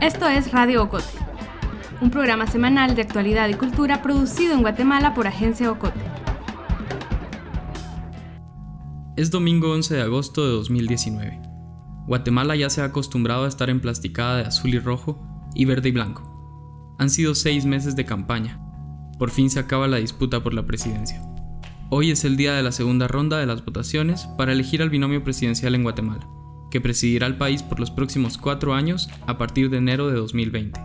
Esto es Radio Ocote, un programa semanal de actualidad y cultura producido en Guatemala por Agencia Ocote. Es domingo 11 de agosto de 2019. Guatemala ya se ha acostumbrado a estar emplasticada de azul y rojo y verde y blanco. Han sido seis meses de campaña. Por fin se acaba la disputa por la presidencia. Hoy es el día de la segunda ronda de las votaciones para elegir al binomio presidencial en Guatemala que presidirá el país por los próximos cuatro años a partir de enero de 2020.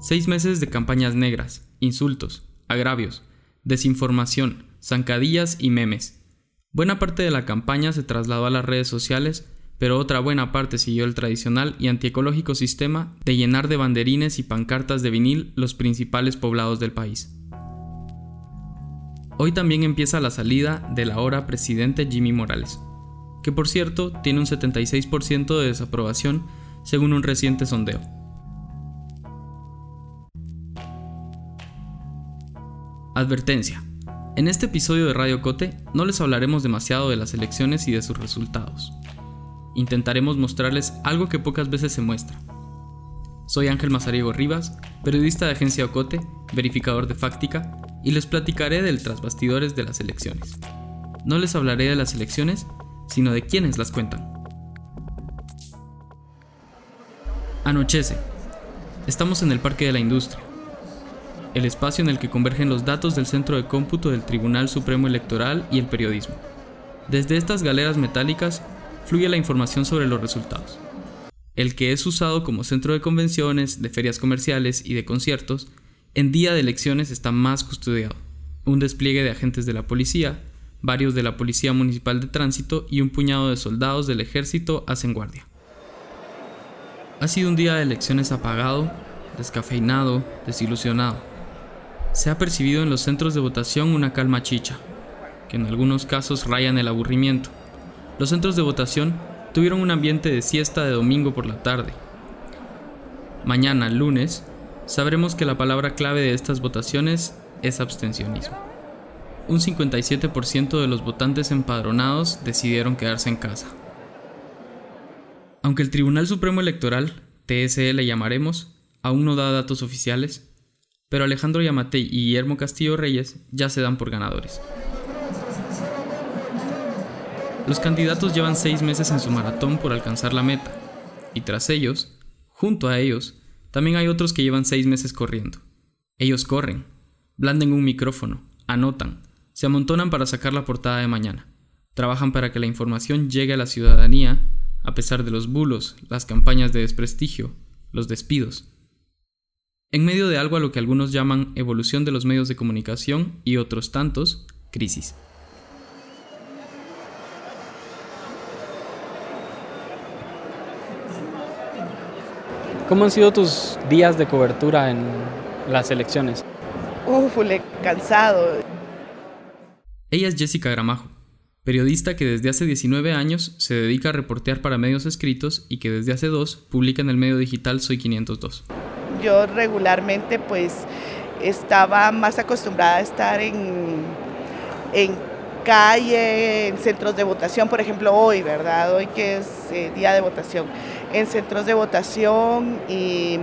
Seis meses de campañas negras, insultos, agravios, desinformación, zancadillas y memes. Buena parte de la campaña se trasladó a las redes sociales, pero otra buena parte siguió el tradicional y antiecológico sistema de llenar de banderines y pancartas de vinil los principales poblados del país. Hoy también empieza la salida del ahora presidente Jimmy Morales, que por cierto tiene un 76% de desaprobación según un reciente sondeo. Advertencia. En este episodio de Radio Cote no les hablaremos demasiado de las elecciones y de sus resultados. Intentaremos mostrarles algo que pocas veces se muestra. Soy Ángel Mazariego Rivas, periodista de Agencia Ocote, verificador de Fáctica, y les platicaré del trasbastidores de las elecciones. No les hablaré de las elecciones, sino de quienes las cuentan. Anochece. Estamos en el Parque de la Industria, el espacio en el que convergen los datos del centro de cómputo del Tribunal Supremo Electoral y el periodismo. Desde estas galeras metálicas fluye la información sobre los resultados. El que es usado como centro de convenciones, de ferias comerciales y de conciertos, en día de elecciones está más custodiado. Un despliegue de agentes de la policía, varios de la Policía Municipal de Tránsito y un puñado de soldados del ejército hacen guardia. Ha sido un día de elecciones apagado, descafeinado, desilusionado. Se ha percibido en los centros de votación una calma chicha, que en algunos casos rayan el aburrimiento. Los centros de votación tuvieron un ambiente de siesta de domingo por la tarde. Mañana, lunes, sabremos que la palabra clave de estas votaciones es abstencionismo un 57% de los votantes empadronados decidieron quedarse en casa. Aunque el Tribunal Supremo Electoral, TSE le llamaremos, aún no da datos oficiales, pero Alejandro Yamatei y Guillermo Castillo Reyes ya se dan por ganadores. Los candidatos llevan seis meses en su maratón por alcanzar la meta, y tras ellos, junto a ellos, también hay otros que llevan seis meses corriendo. Ellos corren, blanden un micrófono, anotan, se amontonan para sacar la portada de mañana. Trabajan para que la información llegue a la ciudadanía, a pesar de los bulos, las campañas de desprestigio, los despidos. En medio de algo a lo que algunos llaman evolución de los medios de comunicación y otros tantos, crisis. ¿Cómo han sido tus días de cobertura en las elecciones? Uf, cansado. Ella es Jessica Gramajo, periodista que desde hace 19 años se dedica a reportear para medios escritos y que desde hace dos publica en el medio digital Soy 502. Yo regularmente pues estaba más acostumbrada a estar en, en calle, en centros de votación, por ejemplo hoy, ¿verdad? Hoy que es eh, día de votación, en centros de votación y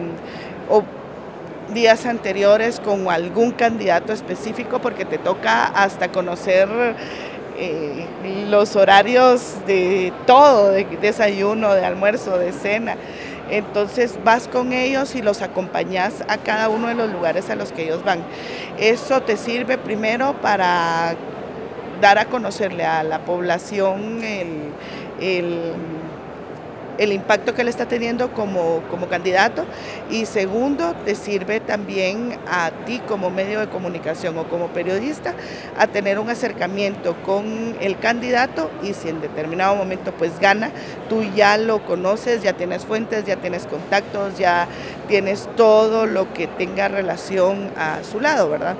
días anteriores con algún candidato específico porque te toca hasta conocer eh, los horarios de todo, de desayuno, de almuerzo, de cena. Entonces vas con ellos y los acompañas a cada uno de los lugares a los que ellos van. Eso te sirve primero para dar a conocerle a la población el el impacto que él está teniendo como, como candidato y segundo, te sirve también a ti como medio de comunicación o como periodista a tener un acercamiento con el candidato y si en determinado momento pues gana, tú ya lo conoces, ya tienes fuentes, ya tienes contactos, ya tienes todo lo que tenga relación a su lado, ¿verdad?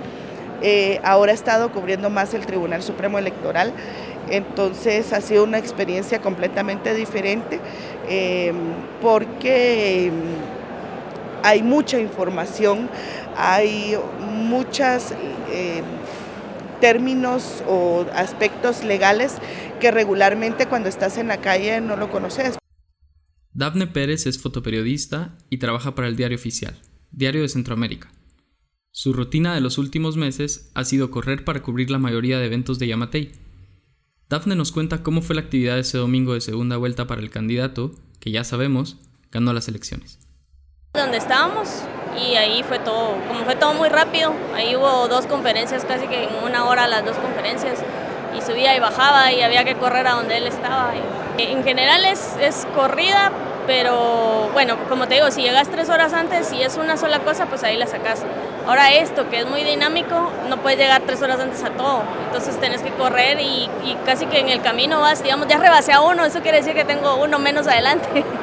Eh, ahora he estado cubriendo más el Tribunal Supremo Electoral entonces ha sido una experiencia completamente diferente em, porque em, hay mucha información, hay muchas em, términos o aspectos legales que regularmente cuando estás en la calle no lo conoces. Dafne Pérez es fotoperiodista y trabaja para el Diario Oficial, Diario de Centroamérica. Su rutina de los últimos meses ha sido correr para cubrir la mayoría de eventos de Yamatei. Dafne nos cuenta cómo fue la actividad ese domingo de segunda vuelta para el candidato, que ya sabemos, ganó las elecciones. Donde estábamos y ahí fue todo, fue todo muy rápido, ahí hubo dos conferencias, casi que en una hora las dos conferencias, y subía y bajaba y había que correr a donde él estaba. En general es, es corrida, pero bueno, como te digo, si llegas tres horas antes y es una sola cosa, pues ahí la sacas. Ahora esto, que es muy dinámico, no puedes llegar tres horas antes a todo, entonces tenés que correr y, y casi que en el camino vas, digamos, ya rebasé a uno, eso quiere decir que tengo uno menos adelante.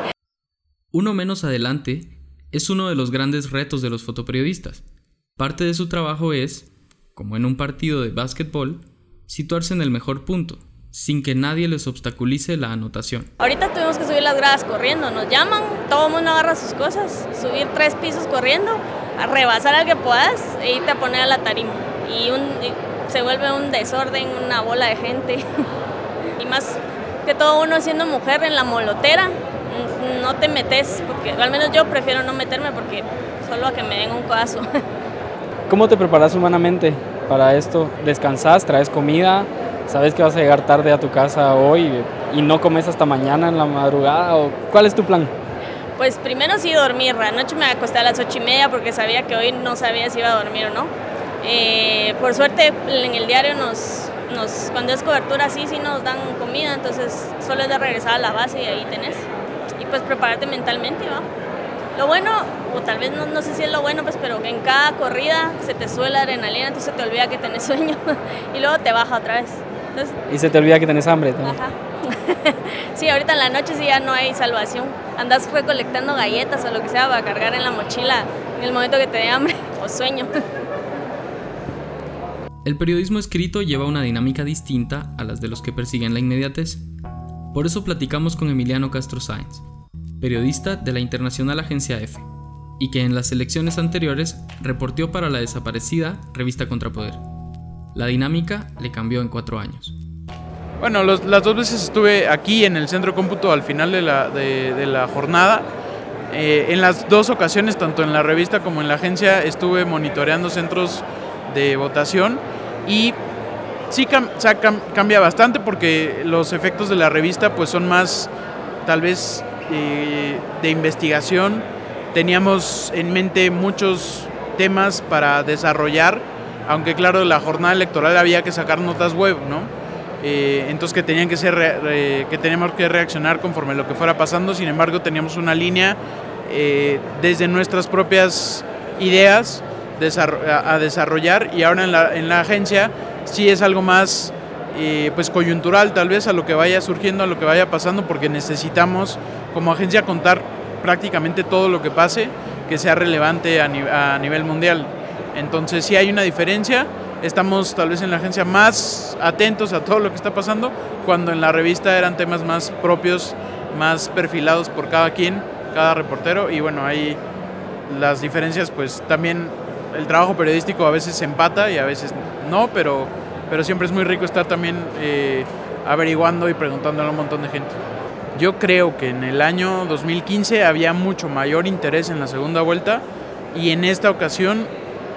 Uno menos adelante es uno de los grandes retos de los fotoperiodistas. Parte de su trabajo es, como en un partido de básquetbol, situarse en el mejor punto, sin que nadie les obstaculice la anotación. Ahorita tuvimos que subir las gradas corriendo, nos llaman, todo el mundo agarra sus cosas, subir tres pisos corriendo, a rebasar al que puedas e irte a poner a la tarima. Y, se vuelve un desorden, una bola de gente. y más que todo uno siendo mujer en la molotera, no te metes, porque al menos yo prefiero no meterme porque solo a que me den un codazo. ¿Cómo te preparas humanamente para esto? ¿Descansas? ¿Traes comida? ¿Sabes que vas a llegar tarde a tu casa hoy y no comes hasta mañana en la madrugada? ¿O ¿Cuál es tu plan? Pues primero sí dormir. Anoche me acosté a las ocho y media porque sabía que hoy no sabía si iba a dormir o no. Eh, por suerte en el diario nos, nos, cuando es cobertura sí, sí nos dan comida, entonces solo es de regresar a la base y ahí tenés pues prepararte mentalmente, ¿va? Lo bueno, o tal vez no, no, sé si es lo bueno, pues, pero que en cada corrida se te sube la adrenalina, entonces te olvida que tenés sueño y luego te baja otra vez. Y se te olvida que tenés hambre también. Ajá. sí, ahorita en la noche sí ya no hay salvación. Andas recolectando galletas o lo que sea para cargar en la mochila en el momento que te dé hambre o sueño. El periodismo escrito lleva una dinámica distinta a las de los que persiguen la inmediatez. Por eso platicamos con Emiliano Castro Sáenz, periodista de la internacional agencia EFE, y que en las elecciones anteriores reportó para la desaparecida revista Contrapoder. La dinámica le cambió en cuatro años. Bueno, las dos veces estuve aquí en el centro cómputo al final de la, jornada. Eh, en las dos ocasiones, tanto en la revista como en la agencia, estuve monitoreando centros de votación y sí cambia bastante porque los efectos de la revista pues son más tal vez eh, de investigación. Teníamos en mente muchos temas para desarrollar, aunque claro, la jornada electoral había que sacar notas web, ¿no? Eh, entonces que tenían que ser que teníamos que reaccionar conforme lo que fuera pasando. Sin embargo, teníamos una línea eh, desde nuestras propias ideas a desarrollar y ahora en la, en la agencia sí es algo más eh, pues coyuntural tal vez a lo que vaya surgiendo, a lo que vaya pasando, porque necesitamos como agencia contar prácticamente todo lo que pase que sea relevante a, nivel mundial. Entonces sí hay una diferencia, estamos tal vez en la agencia más atentos a todo lo que está pasando, cuando en la revista eran temas más propios, más perfilados por cada quien, cada reportero, y bueno, ahí las diferencias pues también el trabajo periodístico a veces se empata y a veces no, pero, pero siempre es muy rico estar también eh, averiguando y preguntándole a un montón de gente. Yo creo que en el año 2015 había mucho mayor interés en la segunda vuelta y en esta ocasión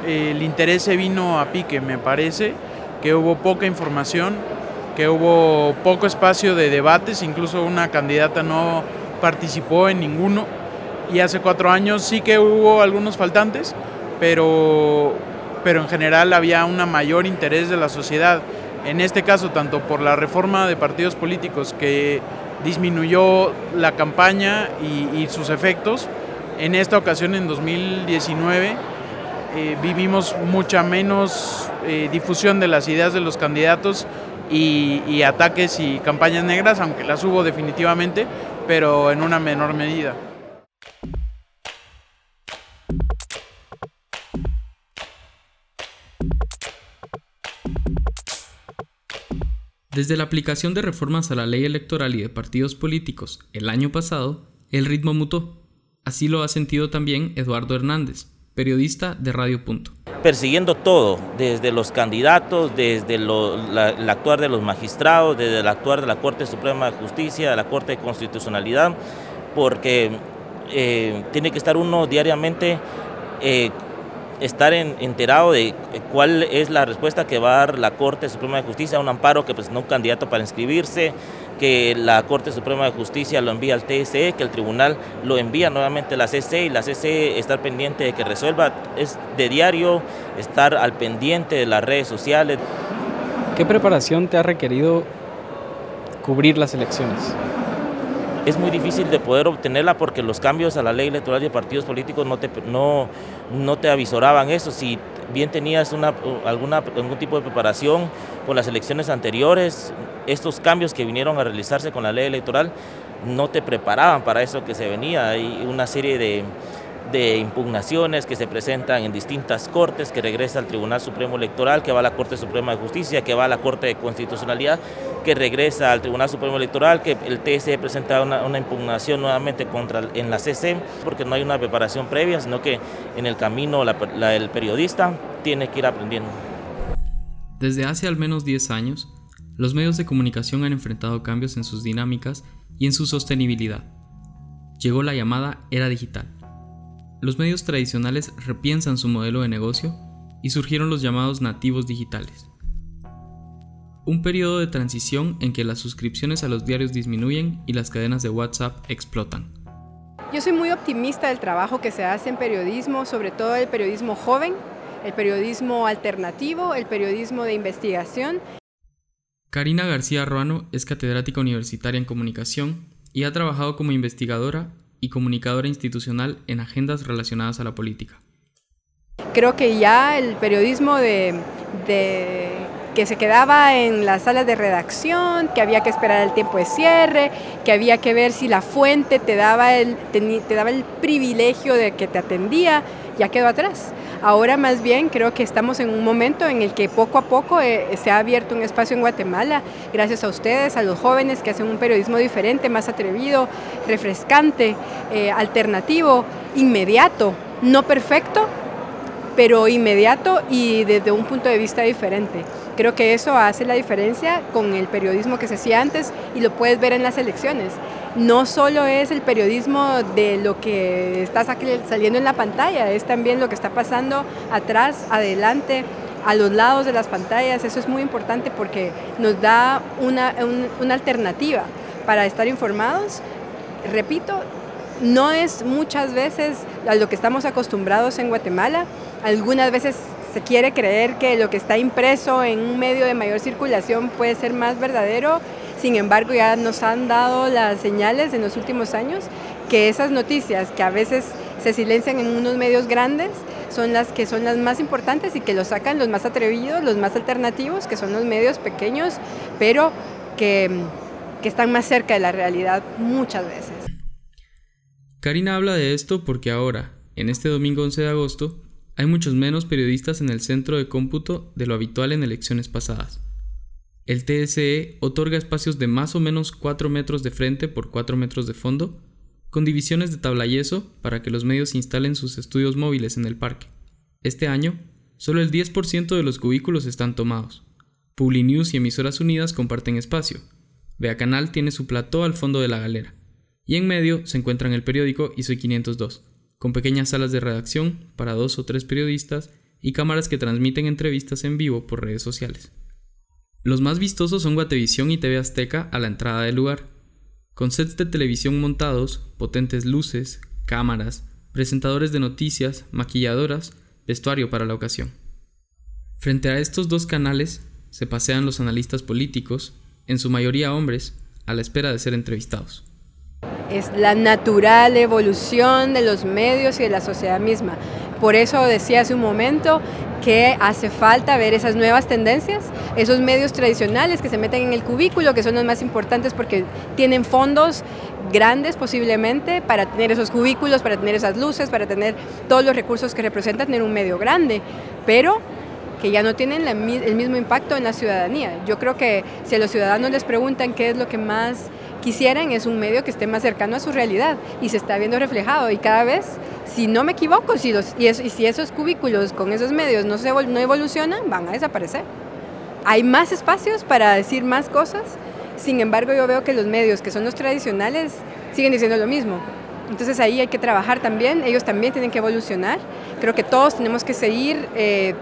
el interés se vino a pique, me parece, que hubo poca información, que hubo poco espacio de debates, incluso una candidata no participó en ninguno y hace cuatro años sí que hubo algunos faltantes, pero, pero en general había un mayor interés de la sociedad. En este caso, tanto por la reforma de partidos políticos que disminuyó la campaña y, sus efectos, en esta ocasión, en 2019, eh, vivimos mucha menos eh, difusión de las ideas de los candidatos y, y, ataques y campañas negras, aunque las hubo definitivamente, pero en una menor medida. Desde la aplicación de reformas a la ley electoral y de partidos políticos el año pasado, el ritmo mutó. Así lo ha sentido también Eduardo Hernández, periodista de Radio Punto. persiguiendo todo, desde los candidatos, desde el actuar de los magistrados, desde el actuar de la Corte Suprema de Justicia, de la Corte de Constitucionalidad, porque eh, tiene que estar uno diariamente eh, estar enterado de cuál es la respuesta que va a dar la Corte Suprema de Justicia a un amparo que presentó un candidato para inscribirse, que la Corte Suprema de Justicia lo envía al TSE, que el tribunal lo envía nuevamente a la CC y la CC estar pendiente de que resuelva. Es de diario estar al pendiente de las redes sociales. ¿Qué preparación te ha requerido cubrir las elecciones? es muy difícil de poder obtenerla porque los cambios a la ley electoral de partidos políticos no te, no, no te avisoraban eso. Si bien tenías una, alguna, algún tipo de preparación con las elecciones anteriores, estos cambios que vinieron a realizarse con la ley electoral no te preparaban para eso que se venía. Hay una serie de de impugnaciones que se presentan en distintas cortes, que regresa al Tribunal Supremo Electoral, que va a la Corte Suprema de Justicia, que va a la Corte de Constitucionalidad, que regresa al Tribunal Supremo Electoral, que el TSE presenta una, impugnación nuevamente contra en la CC, porque no hay una preparación previa, sino que en el camino el periodista tiene que ir aprendiendo. Desde hace al menos 10 años, los medios de comunicación han enfrentado cambios en sus dinámicas y en su sostenibilidad. Llegó la llamada era digital los medios tradicionales repiensan su modelo de negocio y surgieron los llamados nativos digitales. Un periodo de transición en que las suscripciones a los diarios disminuyen y las cadenas de WhatsApp explotan. Yo soy muy optimista del trabajo que se hace en periodismo, sobre todo el periodismo joven, el periodismo alternativo, el periodismo de investigación. Karina García Ruano es catedrática universitaria en comunicación y ha trabajado como investigadora y comunicadora institucional en agendas relacionadas a la política. Creo que ya el periodismo de, que se quedaba en las salas de redacción, que había que esperar el tiempo de cierre, que había que ver si la fuente te daba el, te daba el privilegio de que te atendía, ya quedó atrás. Ahora más bien creo que estamos en un momento en el que poco a poco eh, se ha abierto un espacio en Guatemala, gracias a ustedes, a los jóvenes que hacen un periodismo diferente, más atrevido, refrescante, eh, alternativo, inmediato, no perfecto, pero inmediato y desde un punto de vista diferente. Creo que eso hace la diferencia con el periodismo que se hacía antes y lo puedes ver en las elecciones no solo es el periodismo de lo que está saliendo en la pantalla, es también lo que está pasando atrás, adelante, a los lados de las pantallas. Eso es muy importante porque nos da una, una alternativa para estar informados. Repito, no es muchas veces a lo que estamos acostumbrados en Guatemala. Algunas veces se quiere creer que lo que está impreso en un medio de mayor circulación puede ser más verdadero sin embargo, ya nos han dado las señales en los últimos años que esas noticias que a veces se silencian en unos medios grandes son las que son las más importantes y que los sacan los más atrevidos, los más alternativos, que son los medios pequeños, pero que, que están más cerca de la realidad muchas veces. Karina habla de esto porque ahora, en este domingo 11 de agosto, hay muchos menos periodistas en el centro de cómputo de lo habitual en elecciones pasadas. El TSE otorga espacios de más o menos 4 metros de frente por 4 metros de fondo, con divisiones de tabla yeso para que los medios instalen sus estudios móviles en el parque. Este año, solo el 10% de los cubículos están tomados. Publinews y Emisoras Unidas comparten espacio. Vea Canal tiene su plató al fondo de la galera. Y en medio se encuentran el periódico y Soy 502, con pequeñas salas de redacción para dos o tres periodistas y cámaras que transmiten entrevistas en vivo por redes sociales. Los más vistosos son Guatevisión y TV Azteca a la entrada del lugar, con sets de televisión montados, potentes luces, cámaras, presentadores de noticias, maquilladoras, vestuario para la ocasión. Frente a estos dos canales se pasean los analistas políticos, en su mayoría hombres, a la espera de ser entrevistados. Es la natural evolución de los medios y de la sociedad misma. Por eso decía hace un momento que hace falta ver esas nuevas tendencias, esos medios tradicionales que se meten en el cubículo, que son los más importantes porque tienen fondos grandes posiblemente para tener esos cubículos, para tener esas luces, para tener todos los recursos que representa tener un medio grande, pero que ya no tienen el mismo impacto en la ciudadanía. Yo creo que si a los ciudadanos les preguntan qué es lo que más quisieran, es un medio que esté más cercano a su realidad y se está viendo reflejado y cada vez Si no me equivoco, si los, y, si esos cubículos con esos medios no, se, no evolucionan, van a desaparecer. Hay más espacios para decir más cosas, sin embargo yo veo que los medios, que son los tradicionales, siguen diciendo lo mismo. Entonces ahí hay que trabajar también, ellos también tienen que evolucionar. Creo que todos tenemos que seguir eh,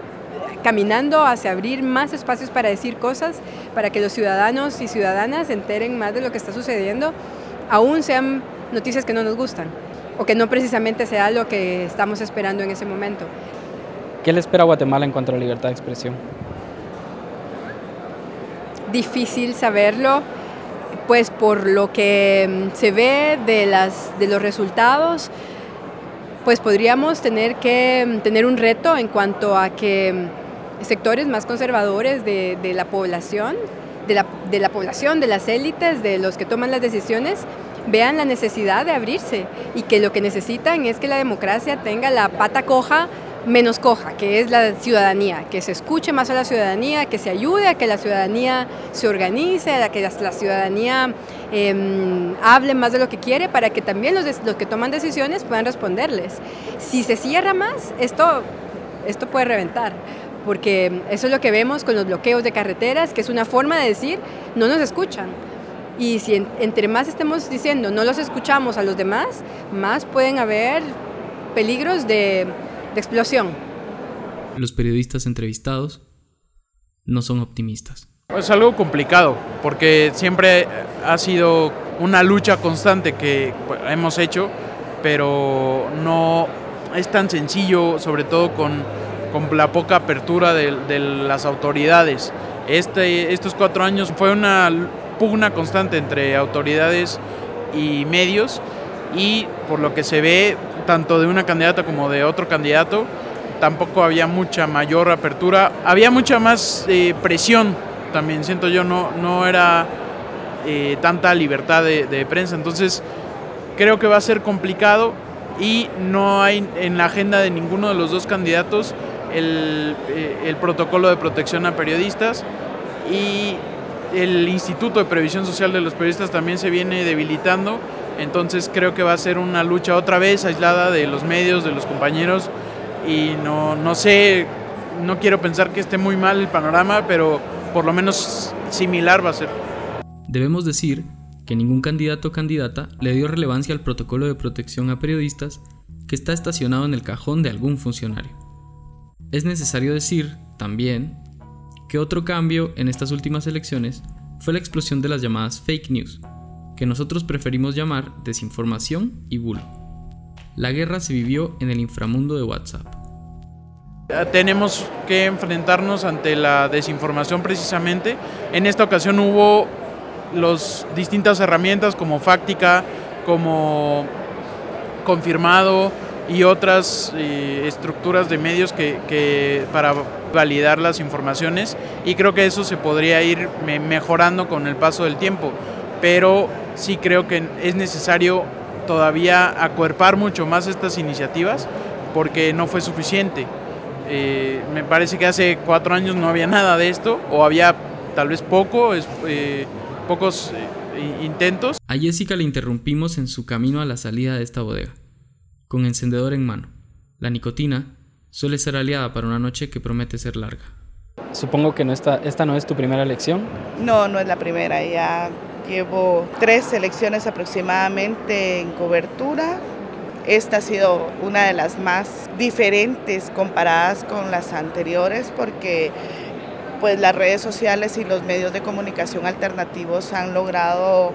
caminando hacia abrir más espacios para decir cosas, para que los ciudadanos y ciudadanas se enteren más de lo que está sucediendo, aún sean noticias que no nos gustan o que no precisamente sea lo que estamos esperando en ese momento. ¿Qué le espera a Guatemala en cuanto a la libertad de expresión? Difícil saberlo, pues por lo que mm, se ve de, las, de los resultados, pues podríamos tener que mm, tener un reto en cuanto a que mm, sectores más conservadores de, de la población, de la, de la población, de las élites, de los que toman las decisiones, vean la necesidad de abrirse y que lo que necesitan es que la democracia tenga la pata coja menos coja, que es la ciudadanía, que se escuche más a la ciudadanía, que se ayude a que la ciudadanía se organice, a que la ciudadanía em, hable más de lo que quiere para que también los, los, que toman decisiones puedan responderles. Si se cierra más, esto, esto puede reventar, porque eso es lo que vemos con los bloqueos de carreteras, que es una forma de decir, no nos escuchan y si entre más estemos diciendo no los escuchamos a los demás, más pueden haber peligros de, de explosión. Los periodistas entrevistados no son optimistas. Es algo complicado, porque siempre ha sido una lucha constante que hemos hecho, pero no es tan sencillo, sobre todo con, con la poca apertura de, de las autoridades. Este, estos cuatro años fue una pugna constante entre autoridades y medios y por lo que se ve tanto de una candidata como de otro candidato tampoco había mucha mayor apertura, había mucha más eh, presión también, siento yo, no, no era eh, tanta libertad de, prensa, entonces creo que va a ser complicado y no hay en la agenda de ninguno de los dos candidatos el, eh, el protocolo de protección a periodistas y el Instituto de Previsión Social de los Periodistas también se viene debilitando, entonces creo que va a ser una lucha otra vez aislada de los medios, de los compañeros, y no, no sé, no quiero pensar que esté muy mal el panorama, pero por lo menos similar va a ser. Debemos decir que ningún candidato o candidata le dio relevancia al protocolo de protección a periodistas que está estacionado en el cajón de algún funcionario. Es necesario decir, también, que otro cambio en estas últimas elecciones fue la explosión de las llamadas fake news, que nosotros preferimos llamar desinformación y bulo. La guerra se vivió en el inframundo de WhatsApp. Tenemos que enfrentarnos ante la desinformación precisamente. En esta ocasión hubo las distintas herramientas como Fáctica, como Confirmado, y otras eh, estructuras de medios que, para validar las informaciones y creo que eso se podría ir mejorando con el paso del tiempo, pero sí creo que es necesario todavía acuerpar mucho más estas iniciativas porque no fue suficiente. Eh, me parece que hace cuatro años no había nada de esto o había tal vez poco, eh, pocos intentos. A Jessica le interrumpimos en su camino a la salida de esta bodega con encendedor en mano. La nicotina suele ser aliada para una noche que promete ser larga. Supongo que no esta no es tu primera elección. No, no es la primera. Ya llevo tres elecciones aproximadamente en cobertura. Esta ha sido una de las más diferentes comparadas con las anteriores porque pues las redes sociales y los medios de comunicación alternativos han logrado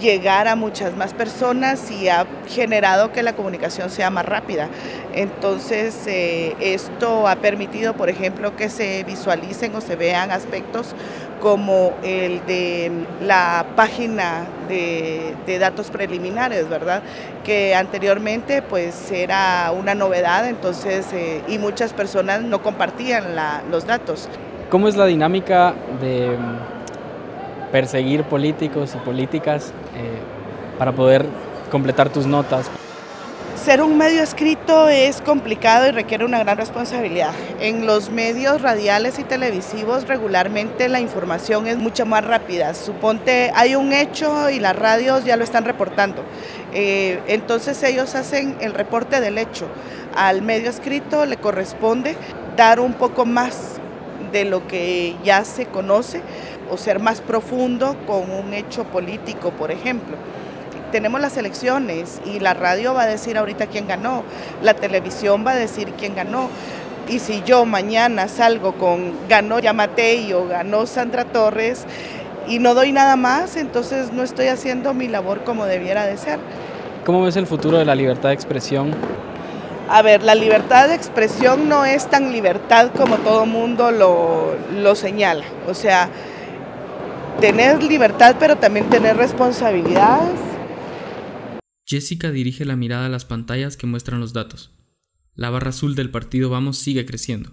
llegar a muchas más personas y ha generado que la comunicación sea más rápida. Entonces, eh, esto ha permitido, por ejemplo, que se visualicen o se vean aspectos como el de la página de, datos preliminares, ¿verdad? Que anteriormente pues era una novedad, entonces, eh, y muchas personas no compartían los datos. ¿Cómo es la dinámica de perseguir políticos y políticas para poder completar tus notas. ser un medio escrito es complicado y requiere una gran responsabilidad. En los medios radiales y televisivos regularmente la información es mucho más rápida. Suponte hay un hecho y las radios ya lo están reportando. Eh, entonces ellos hacen el reporte del hecho. Al medio escrito le corresponde dar un poco más de lo que ya se conoce o ser más profundo con un hecho político, por ejemplo tenemos las elecciones y la radio va a decir ahorita quién ganó, la televisión va a decir quién ganó. Y si yo mañana salgo con ganó Yamatei o ganó Sandra Torres y no doy nada más, entonces no estoy haciendo mi labor como debiera de ser. ¿Cómo ves el futuro de la libertad de expresión? A ver, la libertad de expresión no es tan libertad como todo mundo lo, lo señala. O sea, tener libertad pero también tener responsabilidades Jessica dirige la mirada a las pantallas que muestran los datos. La barra azul del partido Vamos sigue creciendo.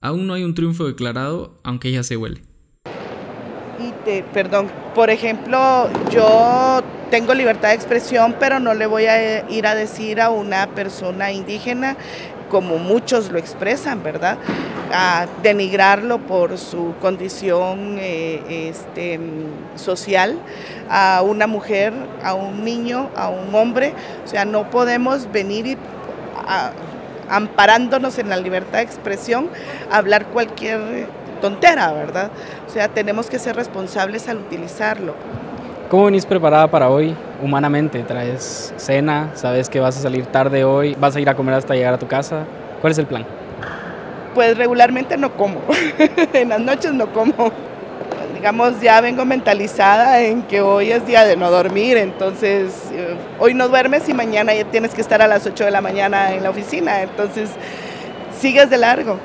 Aún no hay un triunfo declarado, aunque ya se huele. Y te, perdón, por ejemplo, yo tengo libertad de expresión, pero no le voy a ir a decir a una persona indígena como muchos lo expresan, ¿verdad? A denigrarlo por su condición eh, este, social, a una mujer, a un niño, a un hombre. O sea, no podemos venir y, amparándonos en la libertad de expresión, hablar cualquier tontera, ¿verdad? O sea, tenemos que ser responsables al utilizarlo. ¿Cómo venís preparada para hoy humanamente? ¿Traes cena? ¿Sabes que vas a salir tarde hoy? ¿Vas a ir a comer hasta llegar a tu casa? ¿Cuál es el plan? Pues regularmente no como. en las noches no como. Digamos, ya vengo mentalizada en que hoy es día de no dormir, entonces eh, hoy no duermes y mañana ya tienes que estar a las 8 de la mañana en la oficina, entonces sigues de largo.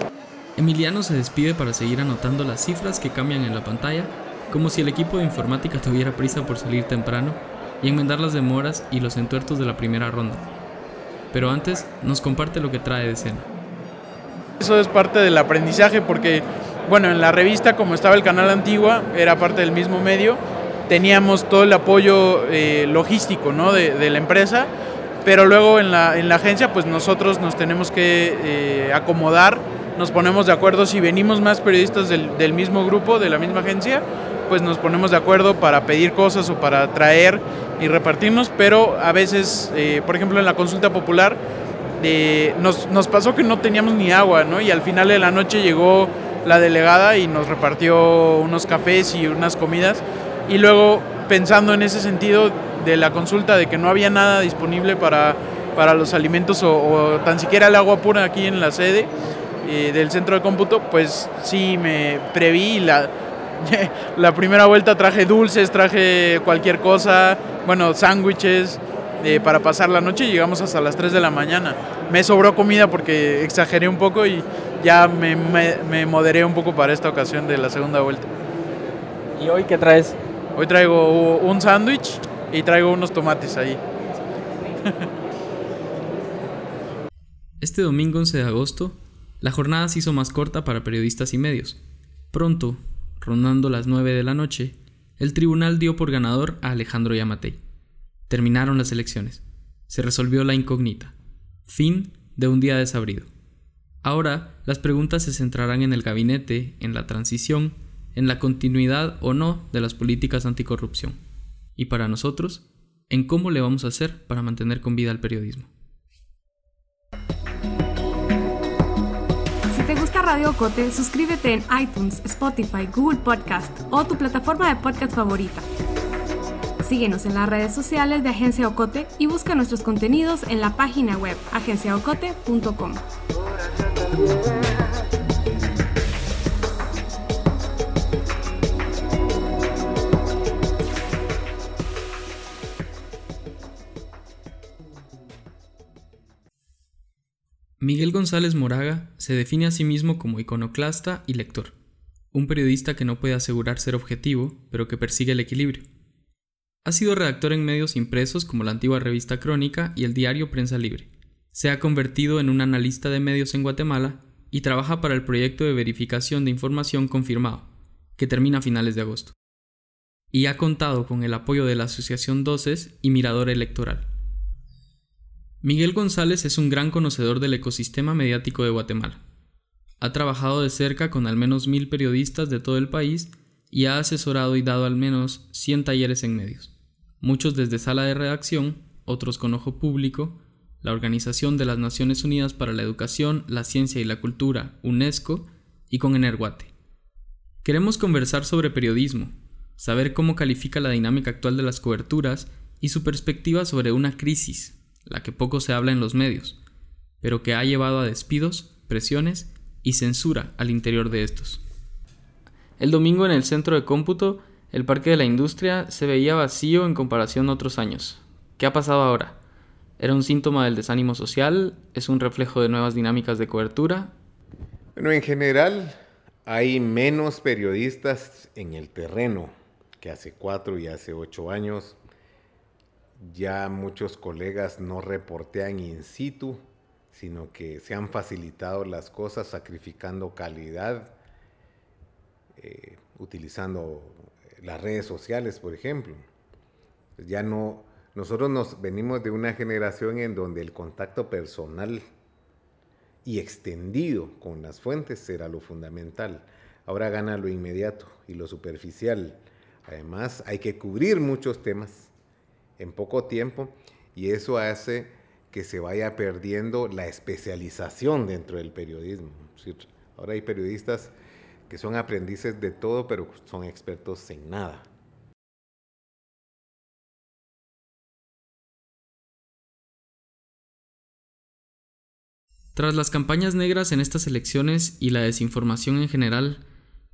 Emiliano se despide para seguir anotando las cifras que cambian en la pantalla como si el equipo de informática tuviera prisa por salir temprano y enmendar las demoras y los entuertos de la primera ronda. Pero antes nos comparte lo que trae de escena. Eso es parte del aprendizaje porque, bueno, en la revista como estaba el canal Antigua, era parte del mismo medio, teníamos todo el apoyo eh, logístico ¿no? de, la empresa, pero luego en la, en la, agencia pues nosotros nos tenemos que eh, acomodar, nos ponemos de acuerdo si venimos más periodistas del, del mismo grupo, de la misma agencia, pues nos ponemos de acuerdo para pedir cosas o para traer y repartirnos, pero a veces, eh, por ejemplo, en la consulta popular, eh, nos, nos, pasó que no teníamos ni agua, ¿no? Y al final de la noche llegó la delegada y nos repartió unos cafés y unas comidas. Y luego, pensando en ese sentido de la consulta, de que no había nada disponible para, para los alimentos o, tan siquiera el agua pura aquí en la sede eh, del centro de cómputo, pues sí me preví la la primera vuelta traje dulces, traje cualquier cosa, bueno, sándwiches eh, para pasar la noche y llegamos hasta las 3 de la mañana. Me sobró comida porque exageré un poco y ya me, me, moderé un poco para esta ocasión de la segunda vuelta. ¿Y hoy qué traes? Hoy traigo un sándwich y traigo unos tomates ahí. Este domingo 11 de agosto, la jornada se hizo más corta para periodistas y medios. Pronto, Rondando las 9 de la noche, el tribunal dio por ganador a Alejandro Yamatei. Terminaron las elecciones. Se resolvió la incógnita. Fin de un día desabrido. Ahora, las preguntas se centrarán en el gabinete, en la transición, en la continuidad o no de las políticas anticorrupción. Y para nosotros, en cómo le vamos a hacer para mantener con vida al periodismo. Radio Ocote, suscríbete en iTunes, Spotify, Google Podcast o tu plataforma de podcast favorita. Síguenos en las redes sociales de Agencia Ocote y busca nuestros contenidos en la página web agenciaocote.com. Miguel González Moraga se define a sí mismo como iconoclasta y lector, un periodista que no puede asegurar ser objetivo, pero que persigue el equilibrio. Ha sido redactor en medios impresos como la antigua revista Crónica y el diario Prensa Libre. Se ha convertido en un analista de medios en Guatemala y trabaja para el proyecto de verificación de información confirmado, que termina a finales de agosto. Y ha contado con el apoyo de la Asociación Doces y Mirador Electoral. Miguel González es un gran conocedor del ecosistema mediático de Guatemala. Ha trabajado de cerca con al menos mil periodistas de todo el país y ha asesorado y dado al menos 100 talleres en medios, muchos desde sala de redacción, otros con ojo público, la Organización de las Naciones Unidas para la Educación, la Ciencia y la Cultura, UNESCO, y con Energuate. Queremos conversar sobre periodismo, saber cómo califica la dinámica actual de las coberturas y su perspectiva sobre una crisis, la que poco se habla en los medios, pero que ha llevado a despidos, presiones y censura al interior de estos. El domingo en el centro de cómputo, el Parque de la Industria se veía vacío en comparación a otros años. ¿Qué ha pasado ahora? ¿Era un síntoma del desánimo social? ¿Es un reflejo de nuevas dinámicas de cobertura? Bueno, en general hay menos periodistas en el terreno que hace cuatro y hace ocho años. Ya muchos colegas no reportean in situ, sino que se han facilitado las cosas sacrificando calidad, eh, utilizando las redes sociales, por ejemplo. Ya no, nosotros nos venimos de una generación en donde el contacto personal y extendido con las fuentes era lo fundamental. Ahora gana lo inmediato y lo superficial. Además, hay que cubrir muchos temas en poco tiempo y eso hace que se vaya perdiendo la especialización dentro del periodismo. Ahora hay periodistas que son aprendices de todo, pero son expertos en nada. Tras las campañas negras en estas elecciones y la desinformación en general,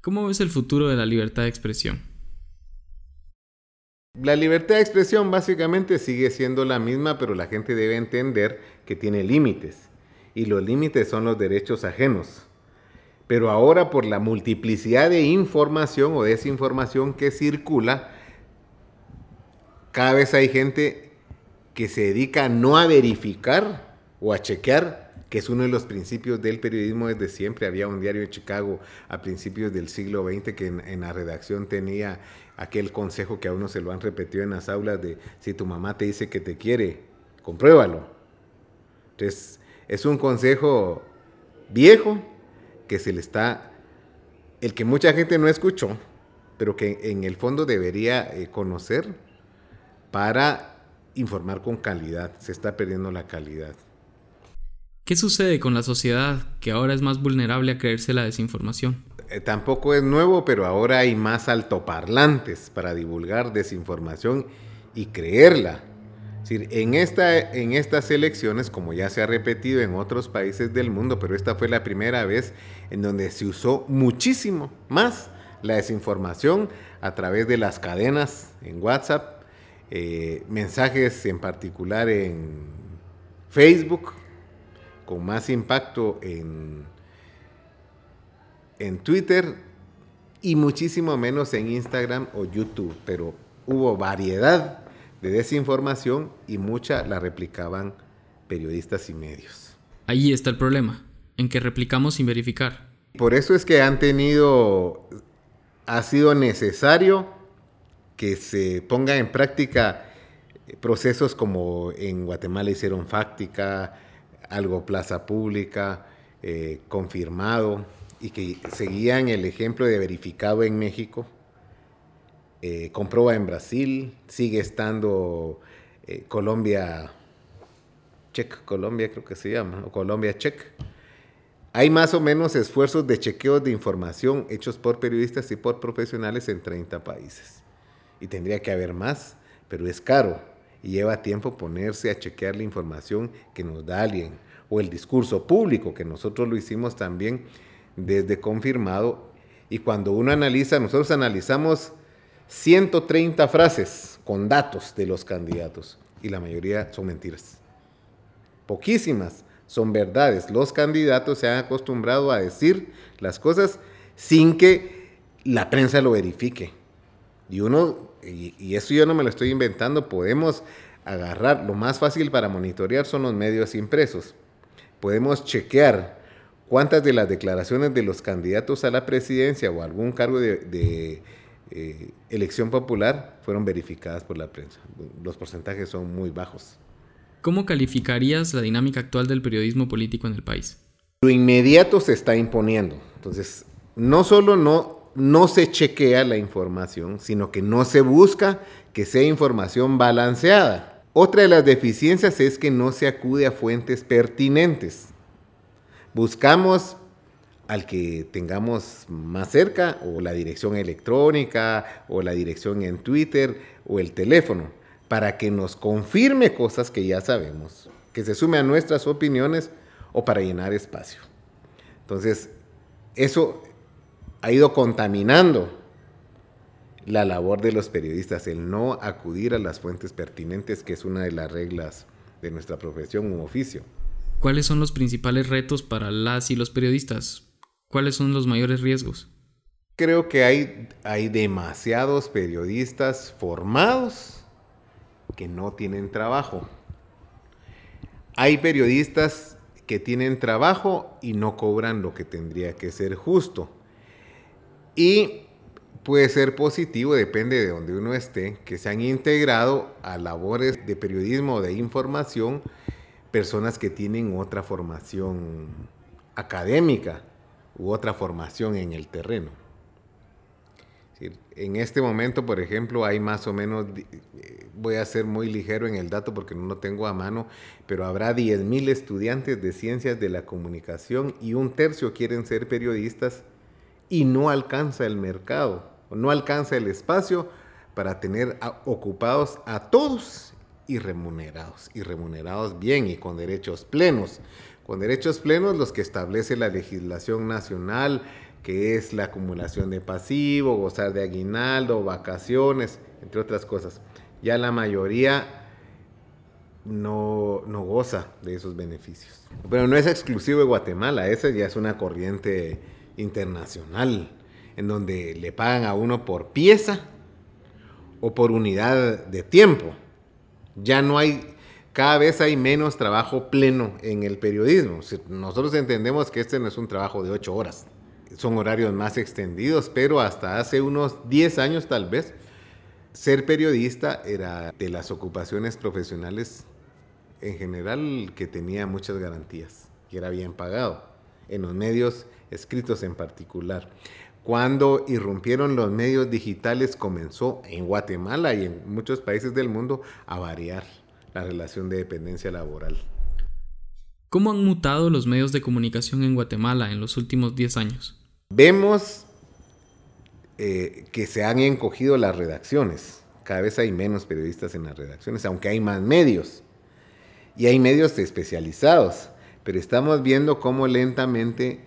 ¿cómo ves el futuro de la libertad de expresión? La libertad de expresión básicamente sigue siendo la misma, pero la gente debe entender que tiene límites. Y los límites son los derechos ajenos. Pero ahora por la multiplicidad de información o desinformación que circula, cada vez hay gente que se dedica no a verificar o a chequear que es uno de los principios del periodismo desde siempre. Había un diario en Chicago a principios del siglo XX que en, la redacción tenía aquel consejo que a uno se lo han repetido en las aulas de si tu mamá te dice que te quiere, compruébalo. Entonces, es un consejo viejo que se le está, el que mucha gente no escuchó, pero que en el fondo debería eh, conocer para informar con calidad. Se está perdiendo la calidad. ¿Qué sucede con la sociedad que ahora es más vulnerable a creerse la desinformación? Eh, tampoco es nuevo, pero ahora hay más altoparlantes para divulgar desinformación y creerla. Es decir, en, esta, en estas elecciones, como ya se ha repetido en otros países del mundo, pero esta fue la primera vez en donde se usó muchísimo más la desinformación a través de las cadenas en WhatsApp, eh, mensajes en particular en Facebook, con más impacto en, en Twitter y muchísimo menos en Instagram o YouTube, pero hubo variedad de desinformación y mucha la replicaban periodistas y medios. Ahí está el problema, en que replicamos sin verificar. Por eso es que han tenido, ha sido necesario que se ponga en práctica procesos como en Guatemala hicieron Fáctica, algo plaza pública, eh, confirmado, y que seguían el ejemplo de verificado en México, eh, en Brasil, sigue estando eh, Colombia, Check Colombia creo que se llama, o Colombia Check. Hay más o menos esfuerzos de chequeo de información hechos por periodistas y por profesionales en 30 países. Y tendría que haber más, pero es caro y lleva tiempo ponerse a chequear la información que nos da alguien o el discurso público, que nosotros lo hicimos también desde confirmado. Y cuando uno analiza, nosotros analizamos 130 frases con datos de los candidatos y la mayoría son mentiras. Poquísimas son verdades. Los candidatos se han acostumbrado a decir las cosas sin que la prensa lo verifique. Y uno y, eso yo no me lo estoy inventando, podemos agarrar, lo más fácil para monitorear son los medios impresos. Podemos chequear cuántas de las declaraciones de los candidatos a la presidencia o algún cargo de, eh, elección popular fueron verificadas por la prensa. Los porcentajes son muy bajos. ¿Cómo calificarías la dinámica actual del periodismo político en el país? Lo inmediato se está imponiendo. Entonces, no solo no, no se chequea la información, sino que no se busca que sea información balanceada. Otra de las deficiencias es que no se acude a fuentes pertinentes. Buscamos al que tengamos más cerca, o la dirección electrónica, o la dirección en Twitter, o el teléfono para que nos confirme cosas que ya sabemos, que se sume a nuestras opiniones o para llenar espacio. Entonces, eso ha ido contaminando la labor de los periodistas, el no acudir a las fuentes pertinentes, que es una de las reglas de nuestra profesión u oficio. ¿Cuáles son los principales retos para las y los periodistas? ¿Cuáles son los mayores riesgos? Creo que hay, hay demasiados periodistas formados que no tienen trabajo. Hay periodistas que tienen trabajo y no cobran lo que tendría que ser justo. Y puede ser positivo, depende de donde uno esté, que se han integrado a labores de periodismo de información personas que tienen otra formación académica u otra formación en el terreno. En este momento, por ejemplo, hay más o menos, eh, voy a ser muy ligero en el dato porque no lo tengo a mano, pero habrá 10.000 estudiantes de ciencias de la comunicación y un tercio quieren ser periodistas y no alcanza el mercado, no alcanza el espacio para tener ocupados a todos y remunerados, y remunerados bien y con derechos plenos. Con derechos plenos los que establece la legislación nacional, que es la acumulación de pasivo, gozar de aguinaldo, vacaciones, entre otras cosas. Ya la mayoría no, no goza de esos beneficios. Pero no es exclusivo de Guatemala, esa ya es una corriente internacional, en donde le pagan a uno por pieza o por unidad de tiempo. Ya no hay, cada vez hay menos trabajo pleno en el periodismo. Nosotros entendemos que este no es un trabajo de ocho horas son horarios más extendidos, pero hasta hace unos 10 años tal vez, ser periodista era de las ocupaciones profesionales en general que tenía muchas garantías, que era bien pagado, en los medios escritos en particular. Cuando irrumpieron los medios digitales comenzó en Guatemala y en muchos países del mundo a variar la relación de dependencia laboral. ¿Cómo han mutado los medios de comunicación en Guatemala en los últimos 10 años? Vemos eh, que se han encogido las redacciones. Cada vez hay menos periodistas en las redacciones, aunque hay más medios. Y hay medios especializados. Pero estamos viendo cómo lentamente,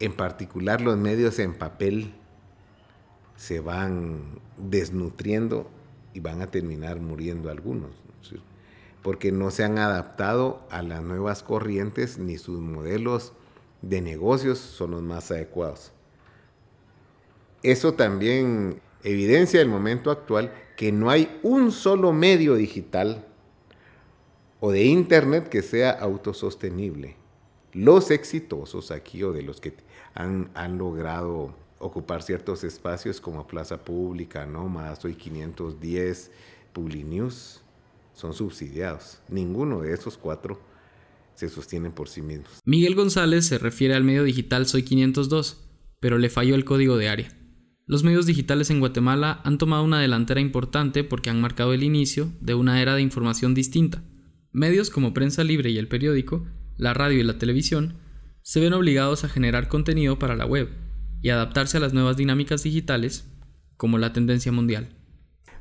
en particular los medios en papel, se van desnutriendo y van a terminar muriendo algunos. Porque no se han adaptado a las nuevas corrientes ni sus modelos de negocios son los más adecuados. Eso también evidencia el momento actual que no hay un solo medio digital o de internet que sea autosostenible. Los exitosos aquí o de los que han, logrado ocupar ciertos espacios como Plaza Pública, Nómada, Soy 510, Publinews, son subsidiados. Ninguno de esos cuatro se sostienen por sí mismos. Miguel González se refiere al medio digital Soy 502, pero le falló el código de área. Los medios digitales en Guatemala han tomado una delantera importante porque han marcado el inicio de una era de información distinta. Medios como Prensa Libre y el periódico, la radio y la televisión, se ven obligados a generar contenido para la web y adaptarse a las nuevas dinámicas digitales, como la tendencia mundial.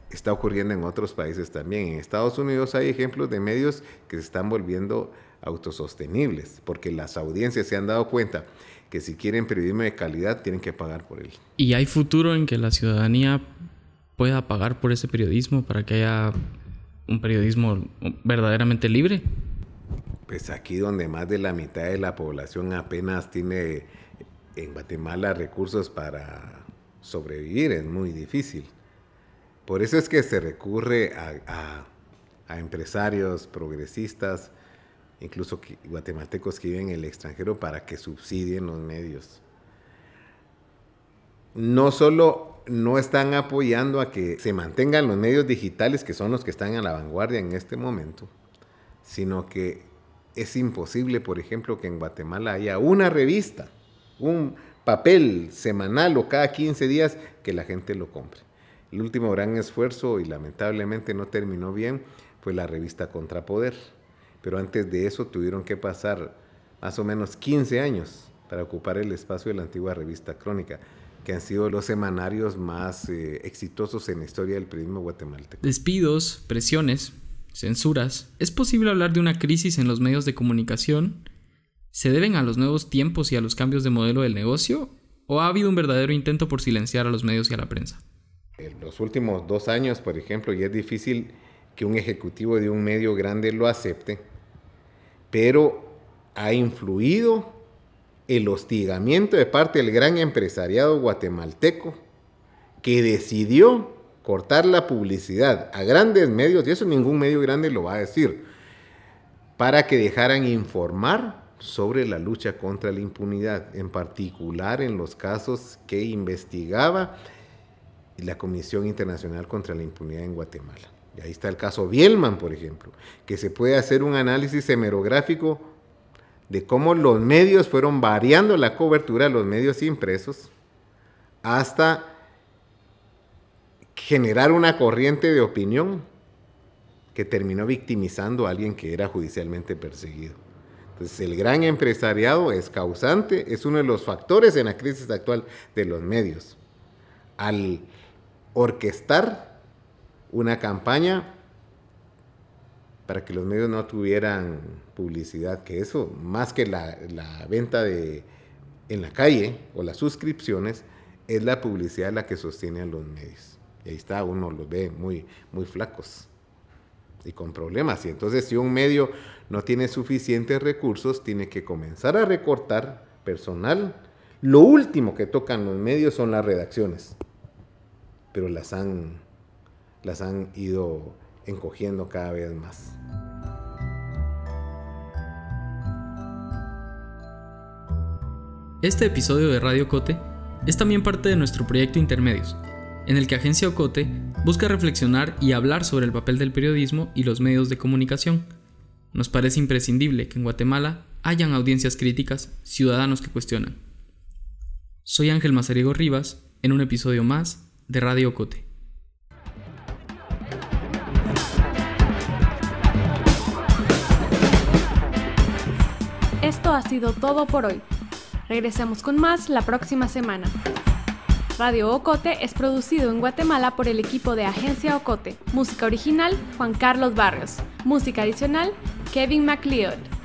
Está ocurriendo en otros países también. En Estados Unidos hay ejemplos de medios que se están volviendo autosostenibles, porque las audiencias se han dado cuenta que si quieren periodismo de calidad tienen que pagar por él. ¿Y hay futuro en que la ciudadanía pueda pagar por ese periodismo para que haya un periodismo verdaderamente libre? Pues aquí donde más de la mitad de la población apenas tiene en Guatemala recursos para sobrevivir, es muy difícil. Por eso es que se recurre a, a empresarios progresistas, incluso guatemaltecos que viven en el extranjero, para que subsidien los medios. No solo no están apoyando a que se mantengan los medios digitales, que son los que están a la vanguardia en este momento, sino que es imposible, por ejemplo, que en Guatemala haya una revista, un papel semanal o cada 15 días que la gente lo compre. El último gran esfuerzo, y lamentablemente no terminó bien, fue la revista Contrapoder. Pero antes de eso tuvieron que pasar más o menos 15 años para ocupar el espacio de la antigua revista Crónica, que han sido los semanarios más eh, exitosos en la historia del periodismo guatemalteco. Despidos, presiones, censuras. ¿Es posible hablar de una crisis en los medios de comunicación? ¿Se deben a los nuevos tiempos y a los cambios de modelo del negocio? ¿O ha habido un verdadero intento por silenciar a los medios y a la prensa? En los últimos dos años, por ejemplo, ya es difícil que un ejecutivo de un medio grande lo acepte, pero ha influido el hostigamiento de parte del gran empresariado guatemalteco que decidió cortar la publicidad a grandes medios, y eso ningún medio grande lo va a decir, para que dejaran informar sobre la lucha contra la impunidad, en particular en los casos que investigaba la Comisión Internacional contra la Impunidad en Guatemala. Y ahí está el caso Bielman, por ejemplo, que se puede hacer un análisis hemerográfico de cómo los medios fueron variando la cobertura, los medios impresos, hasta generar una corriente de opinión que terminó victimizando a alguien que era judicialmente perseguido. Entonces, el gran empresariado es causante, es uno de los factores en la crisis actual de los medios. Al orquestar una campaña para que los medios no tuvieran publicidad, que eso, más que la, venta de, en la calle o las suscripciones, es la publicidad la que sostiene a los medios. Ahí está, uno los ve muy, muy flacos y con problemas. Y entonces si un medio no tiene suficientes recursos, tiene que comenzar a recortar personal. Lo último que tocan los medios son las redacciones, pero las han, las han ido encogiendo cada vez más. Este episodio de Radio Cote es también parte de nuestro proyecto Intermedios, en el que Agencia Ocote busca reflexionar y hablar sobre el papel del periodismo y los medios de comunicación. Nos parece imprescindible que en Guatemala hayan audiencias críticas, ciudadanos que cuestionan. Soy Ángel Mazariego Rivas, en un episodio más de Radio Ocote. Esto ha sido todo por hoy. Regresemos con más la próxima semana. Radio Ocote es producido en Guatemala por el equipo de Agencia Ocote. Música original, Juan Carlos Barrios. Música adicional, Kevin MacLeod.